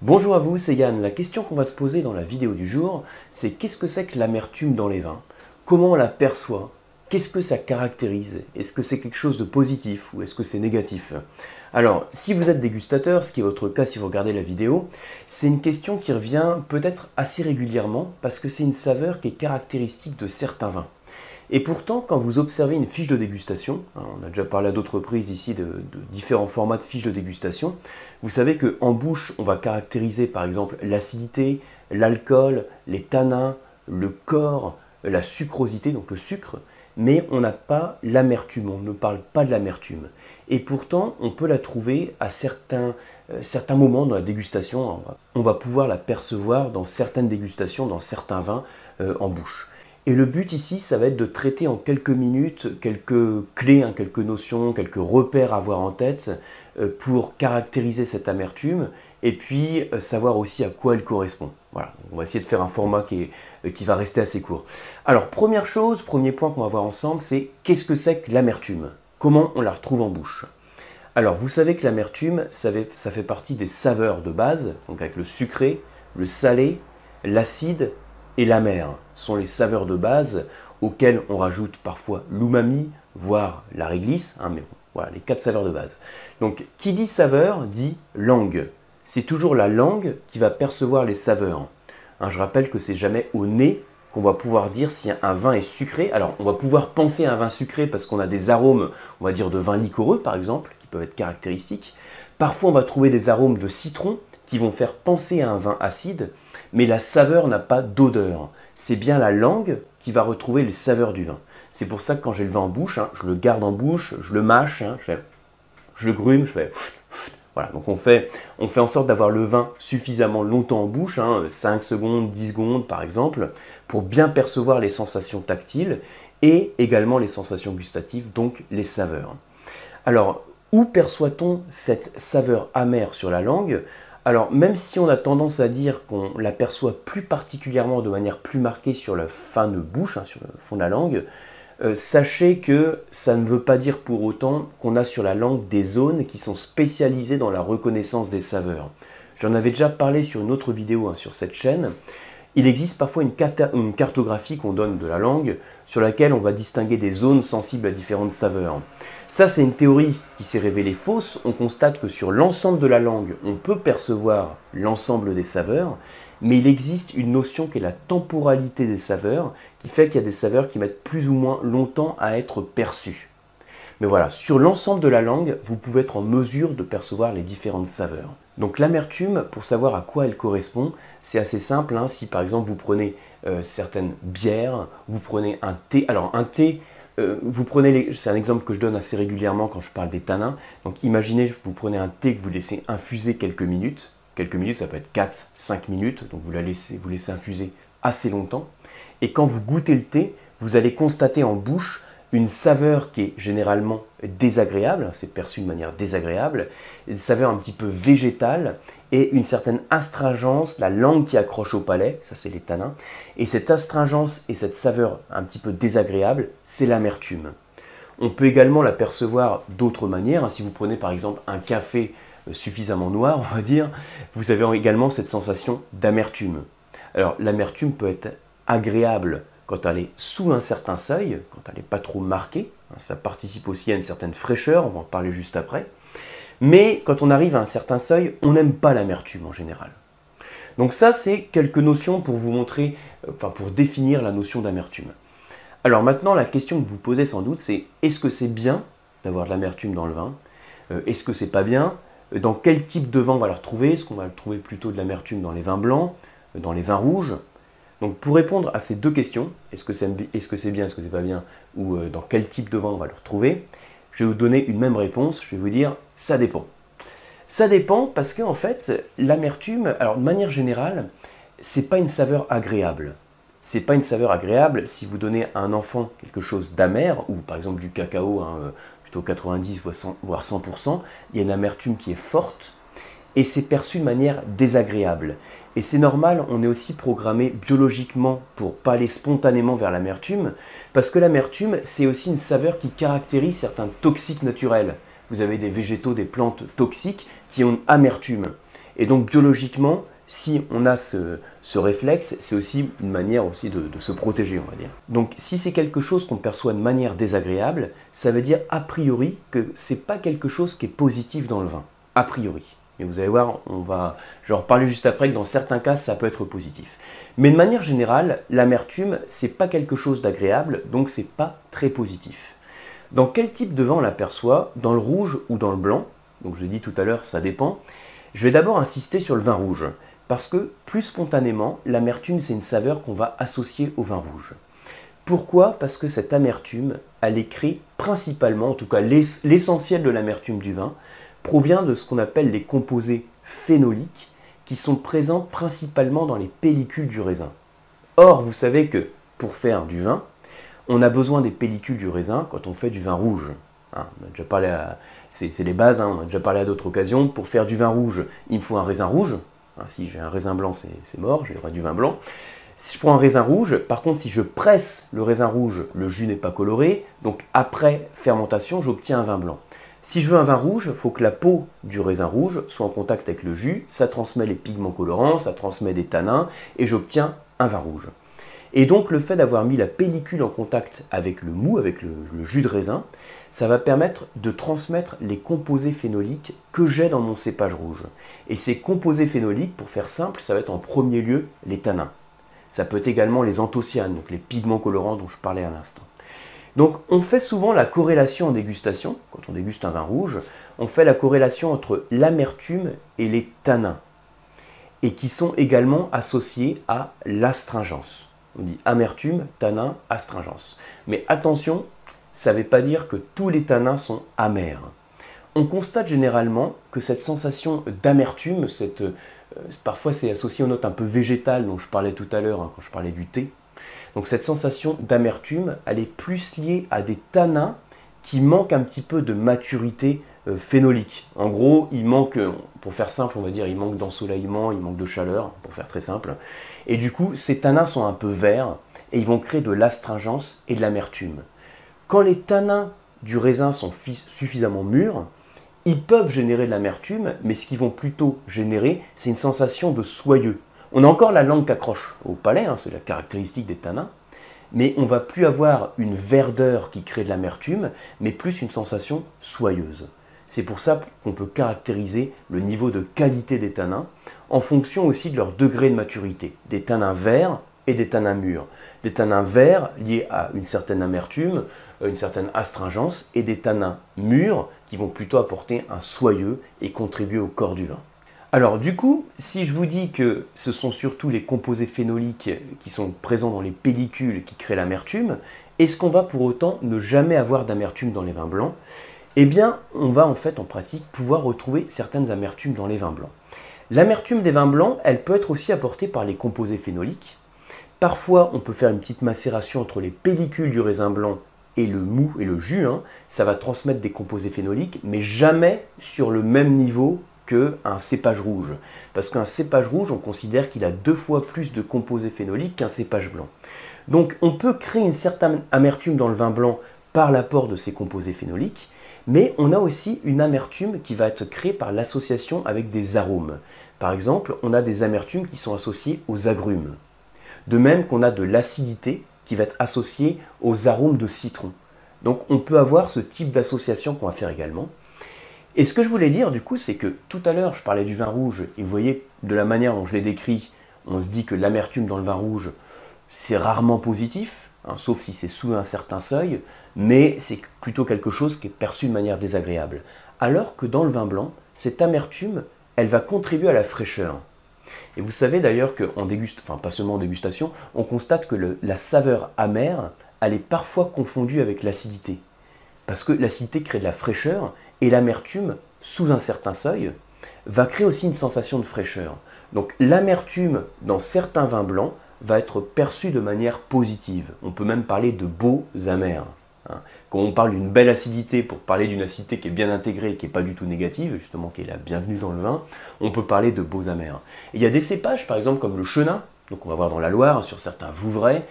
Bonjour à vous, c'est Yann. La question qu'on va se poser dans la vidéo du jour, c'est qu'est-ce que c'est que l'amertume dans les vins? Comment on la perçoit? Qu'est-ce que ça caractérise? Est-ce que c'est quelque chose de positif ou est-ce que c'est négatif? Alors, si vous êtes dégustateur, ce qui est votre cas si vous regardez la vidéo, c'est une question qui revient peut-être assez régulièrement parce que c'est une saveur qui est caractéristique de certains vins. Et pourtant, quand vous observez une fiche de dégustation, hein, on a déjà parlé à d'autres reprises ici de, différents formats de fiches de dégustation, vous savez qu'en bouche, on va caractériser par exemple l'acidité, l'alcool, les tanins, le corps, la sucrosité, donc le sucre, mais on n'a pas l'amertume, on ne parle pas de l'amertume. Et pourtant, on peut la trouver à certains, euh, moments dans la dégustation. On va, pouvoir la percevoir dans certaines dégustations, dans certains vins euh, en bouche. Et le but ici, ça va être de traiter en quelques minutes quelques clés, hein, quelques notions, quelques repères à avoir en tête euh, pour caractériser cette amertume et puis euh, savoir aussi à quoi elle correspond. Voilà, on va essayer de faire un format qui, euh, qui va rester assez court. Alors, première chose, premier point qu'on va voir ensemble, c'est qu'est-ce que c'est que l'amertume? Comment on la retrouve en bouche? Alors, vous savez que l'amertume, ça fait partie des saveurs de base, donc avec le sucré, le salé, l'acide et l'amer sont les saveurs de base auxquelles on rajoute parfois l'umami, voire la réglisse, hein, mais voilà, les quatre saveurs de base. Donc, qui dit saveur dit langue. C'est toujours la langue qui va percevoir les saveurs. Hein, je rappelle que c'est jamais au nez qu'on va pouvoir dire si un vin est sucré. Alors, on va pouvoir penser à un vin sucré parce qu'on a des arômes, on va dire de vin liquoreux par exemple, qui peuvent être caractéristiques. Parfois, on va trouver des arômes de citron qui vont faire penser à un vin acide, mais la saveur n'a pas d'odeur. C'est bien la langue qui va retrouver les saveurs du vin. C'est pour ça que quand j'ai le vin en bouche, hein, je le garde en bouche, je le mâche, hein, je, le grume, je fais... Voilà, donc on fait, on fait en sorte d'avoir le vin suffisamment longtemps en bouche, 5 hein, secondes, 10 secondes par exemple, pour bien percevoir les sensations tactiles et également les sensations gustatives, donc les saveurs. Alors, où perçoit-on cette saveur amère sur la langue? Alors, même si on a tendance à dire qu'on l'aperçoit plus particulièrement de manière plus marquée sur la fin de bouche, hein, sur le fond de la langue, euh, sachez que ça ne veut pas dire pour autant qu'on a sur la langue des zones qui sont spécialisées dans la reconnaissance des saveurs. J'en avais déjà parlé sur une autre vidéo hein, sur cette chaîne. Il existe parfois une, une cartographie qu'on donne de la langue sur laquelle on va distinguer des zones sensibles à différentes saveurs. Ça, c'est une théorie qui s'est révélée fausse. On constate que sur l'ensemble de la langue, on peut percevoir l'ensemble des saveurs, mais il existe une notion qui est la temporalité des saveurs, qui fait qu'il y a des saveurs qui mettent plus ou moins longtemps à être perçues. Mais voilà, sur l'ensemble de la langue, vous pouvez être en mesure de percevoir les différentes saveurs. Donc l'amertume, pour savoir à quoi elle correspond, c'est assez simple. Hein. Si par exemple vous prenez euh, certaines bières, vous prenez un thé, alors un thé, euh, vous prenez, c'est un exemple que je donne assez régulièrement quand je parle des tanins. Donc imaginez, vous prenez un thé que vous laissez infuser quelques minutes. Quelques minutes, ça peut être 4-5 minutes, donc vous la laissez, vous laissez infuser assez longtemps. Et quand vous goûtez le thé, vous allez constater en bouche une saveur qui est généralement désagréable, hein, c'est perçu de manière désagréable, une saveur un petit peu végétale et une certaine astringence, la langue qui accroche au palais, ça c'est les tanins, et cette astringence et cette saveur un petit peu désagréable, c'est l'amertume. On peut également la percevoir d'autres manières, hein. si vous prenez par exemple un café euh, suffisamment noir, on va dire, vous avez également cette sensation d'amertume. Alors l'amertume peut être agréable quand elle est sous un certain seuil, quand elle n'est pas trop marquée, hein, ça participe aussi à une certaine fraîcheur, on va en parler juste après. Mais quand on arrive à un certain seuil, on n'aime pas l'amertume en général. Donc ça, c'est quelques notions pour vous montrer, euh, enfin pour définir la notion d'amertume. Alors maintenant, la question que vous posez sans doute, c'est est-ce que c'est bien d'avoir de l'amertume dans le vin? Euh, Est-ce que c'est pas bien? Euh, Dans quel type de vin on va la retrouver? Est-ce qu'on va le trouver plutôt de l'amertume dans les vins blancs, dans les vins rouges? Donc pour répondre à ces deux questions, est-ce que c'est bien, est-ce que c'est pas bien, ou euh, dans quel type de vin on va le retrouver, je vais vous donner une même réponse, je vais vous dire ça dépend. Ça dépend parce que en fait, l'amertume, alors de manière générale, c'est pas une saveur agréable. C'est pas une saveur agréable si vous donnez à un enfant quelque chose d'amer, ou par exemple du cacao, hein, euh, plutôt 90 voire 100%, il y a une amertume qui est forte, et c'est perçu de manière désagréable. Et c'est normal, on est aussi programmé biologiquement pour pas aller spontanément vers l'amertume, parce que l'amertume, c'est aussi une saveur qui caractérise certains toxiques naturels. Vous avez des végétaux, des plantes toxiques qui ont une amertume. Et donc biologiquement, si on a ce, réflexe, c'est aussi une manière aussi de, se protéger, on va dire. Donc si c'est quelque chose qu'on perçoit de manière désagréable, ça veut dire a priori que c'est pas quelque chose qui est positif dans le vin. A priori. Et vous allez voir, on va, je vais en reparler juste après, que dans certains cas, ça peut être positif. Mais de manière générale, l'amertume, c'est pas quelque chose d'agréable, donc c'est pas très positif. Dans quel type de vin on l'aperçoit? Dans le rouge ou dans le blanc? Donc je l'ai dit tout à l'heure, ça dépend. Je vais d'abord insister sur le vin rouge. Parce que, plus spontanément, l'amertume, c'est une saveur qu'on va associer au vin rouge. Pourquoi? Parce que cette amertume, elle est principalement, en tout cas l'essentiel de l'amertume du vin, provient de ce qu'on appelle les composés phénoliques, qui sont présents principalement dans les pellicules du raisin. Or, vous savez que pour faire du vin, on a besoin des pellicules du raisin quand on fait du vin rouge. Hein, on a déjà parlé c'est, les bases, hein, on a déjà parlé à d'autres occasions. Pour faire du vin rouge, il me faut un raisin rouge, Hein, si j'ai un raisin blanc, c'est mort, j'aurai du vin blanc. Si je prends un raisin rouge, par contre, si je presse le raisin rouge, le jus n'est pas coloré, donc après fermentation, j'obtiens un vin blanc. Si je veux un vin rouge, il faut que la peau du raisin rouge soit en contact avec le jus, ça transmet les pigments colorants, ça transmet des tanins, et j'obtiens un vin rouge. Et donc le fait d'avoir mis la pellicule en contact avec le mou, avec le, jus de raisin, ça va permettre de transmettre les composés phénoliques que j'ai dans mon cépage rouge. Et ces composés phénoliques, pour faire simple, ça va être en premier lieu les tanins. Ça peut être également les anthocyanes, donc les pigments colorants dont je parlais à l'instant. Donc on fait souvent la corrélation en dégustation, quand on déguste un vin rouge, on fait la corrélation entre l'amertume et les tanins, et qui sont également associés à l'astringence. On dit amertume, tanin, astringence. Mais attention, ça ne veut pas dire que tous les tanins sont amers. On constate généralement que cette sensation d'amertume, cette, euh, parfois c'est associé aux notes un peu végétales dont je parlais tout à l'heure hein, quand je parlais du thé. Donc cette sensation d'amertume, elle est plus liée à des tanins qui manquent un petit peu de maturité euh, phénolique. En gros, il manque, euh, pour faire simple, on va dire, il manque d'ensoleillement, il manque de chaleur, pour faire très simple. Et du coup, ces tanins sont un peu verts et ils vont créer de l'astringence et de l'amertume. Quand les tanins du raisin sont suffisamment mûrs, ils peuvent générer de l'amertume, mais ce qu'ils vont plutôt générer, c'est une sensation de soyeux. On a encore la langue qui accroche au palais, hein, c'est la caractéristique des tanins, mais on va plus avoir une verdeur qui crée de l'amertume, mais plus une sensation soyeuse. C'est pour ça qu'on peut caractériser le niveau de qualité des tanins en fonction aussi de leur degré de maturité. Des tanins verts et des tanins mûrs. Des tanins verts liés à une certaine amertume, une certaine astringence, et des tanins mûrs qui vont plutôt apporter un soyeux et contribuer au corps du vin. Alors du coup, si je vous dis que ce sont surtout les composés phénoliques qui sont présents dans les pellicules qui créent l'amertume, est-ce qu'on va pour autant ne jamais avoir d'amertume dans les vins blancs? Eh bien, on va en fait en pratique pouvoir retrouver certaines amertumes dans les vins blancs. L'amertume des vins blancs, elle peut être aussi apportée par les composés phénoliques. Parfois, on peut faire une petite macération entre les pellicules du raisin blanc et le mou et le jus. Hein. Ça va transmettre des composés phénoliques, mais jamais sur le même niveau qu'un cépage rouge. Parce qu'un cépage rouge, on considère qu'il a deux fois plus de composés phénoliques qu'un cépage blanc. Donc on peut créer une certaine amertume dans le vin blanc par l'apport de ces composés phénoliques, mais on a aussi une amertume qui va être créée par l'association avec des arômes. Par exemple, on a des amertumes qui sont associées aux agrumes. De même qu'on a de l'acidité qui va être associée aux arômes de citron. Donc on peut avoir ce type d'association qu'on va faire également. Et ce que je voulais dire du coup, c'est que tout à l'heure je parlais du vin rouge, et vous voyez de la manière dont je l'ai décrit, on se dit que l'amertume dans le vin rouge, c'est rarement positif, hein, sauf si c'est sous un certain seuil mais c'est plutôt quelque chose qui est perçu de manière désagréable. Alors que dans le vin blanc, cette amertume, elle va contribuer à la fraîcheur. Et vous savez d'ailleurs qu'en dégustation, enfin pas seulement en dégustation, on constate que la saveur amère, elle est parfois confondue avec l'acidité. Parce que l'acidité crée de la fraîcheur et l'amertume, sous un certain seuil, va créer aussi une sensation de fraîcheur. Donc l'amertume dans certains vins blancs va être perçue de manière positive. On peut même parler de beaux amers. Hein. Quand on parle d'une belle acidité, pour parler d'une acidité qui est bien intégrée, qui n'est pas du tout négative, justement qui est la bienvenue dans le vin, on peut parler de beaux amers. il y a des cépages, par exemple, comme le chenin, donc on va voir dans la Loire, sur certains Vouvray,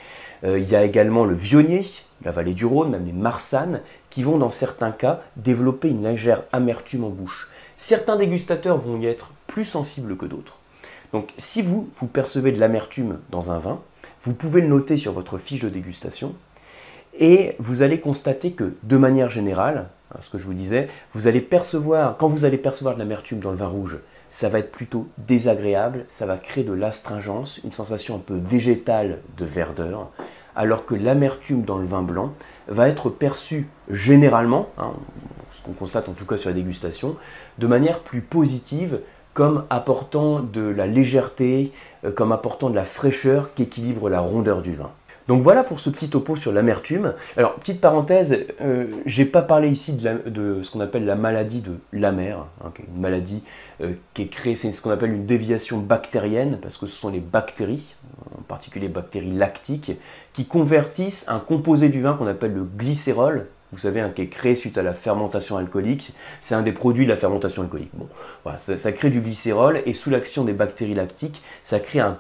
euh, il y a également le vionnier, la vallée du Rhône, même les marsannes, qui vont dans certains cas développer une légère amertume en bouche. Certains dégustateurs vont y être plus sensibles que d'autres. Donc si vous, vous percevez de l'amertume dans un vin, vous pouvez le noter sur votre fiche de dégustation et vous allez constater que de manière générale, hein, ce que je vous disais, vous allez percevoir, quand vous allez percevoir de l'amertume dans le vin rouge, ça va être plutôt désagréable, ça va créer de l'astringence, une sensation un peu végétale de verdeur, alors que l'amertume dans le vin blanc va être perçue généralement, hein, ce qu'on constate en tout cas sur la dégustation, de manière plus positive, comme apportant de la légèreté, euh, comme apportant de la fraîcheur qui équilibre la rondeur du vin. Donc voilà pour ce petit topo sur l'amertume. Alors, petite parenthèse, euh, je n'ai pas parlé ici de, ce qu'on appelle la maladie de l'amer, hein, une maladie euh, qui est créée, c'est ce qu'on appelle une déviation bactérienne, parce que ce sont les bactéries, en particulier les bactéries lactiques, qui convertissent un composé du vin qu'on appelle le glycérol, vous savez, qui est créé suite à la fermentation alcoolique. C'est un des produits de la fermentation alcoolique. Bon, voilà, ça, crée du glycérol et sous l'action des bactéries lactiques, ça crée un,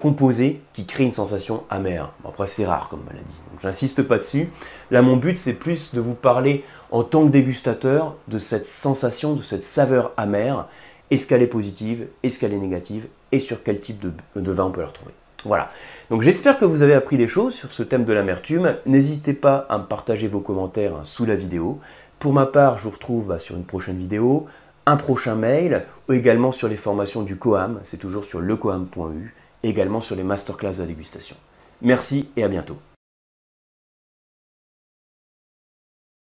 composé qui crée une sensation amère. après, c'est rare comme maladie, j'insiste pas dessus. Là, mon but, c'est plus de vous parler en tant que dégustateur de cette sensation, de cette saveur amère. Est-ce qu'elle est positive? Est-ce qu'elle est négative? Et sur quel type de vin on peut la retrouver? Voilà. Donc j'espère que vous avez appris des choses sur ce thème de l'amertume. N'hésitez pas à me partager vos commentaires sous la vidéo. Pour ma part, je vous retrouve bah, sur une prochaine vidéo, un prochain mail, ou également sur les formations du COAM, c'est toujours sur lecoam.eu, également sur les masterclass de dégustation. Merci et à bientôt.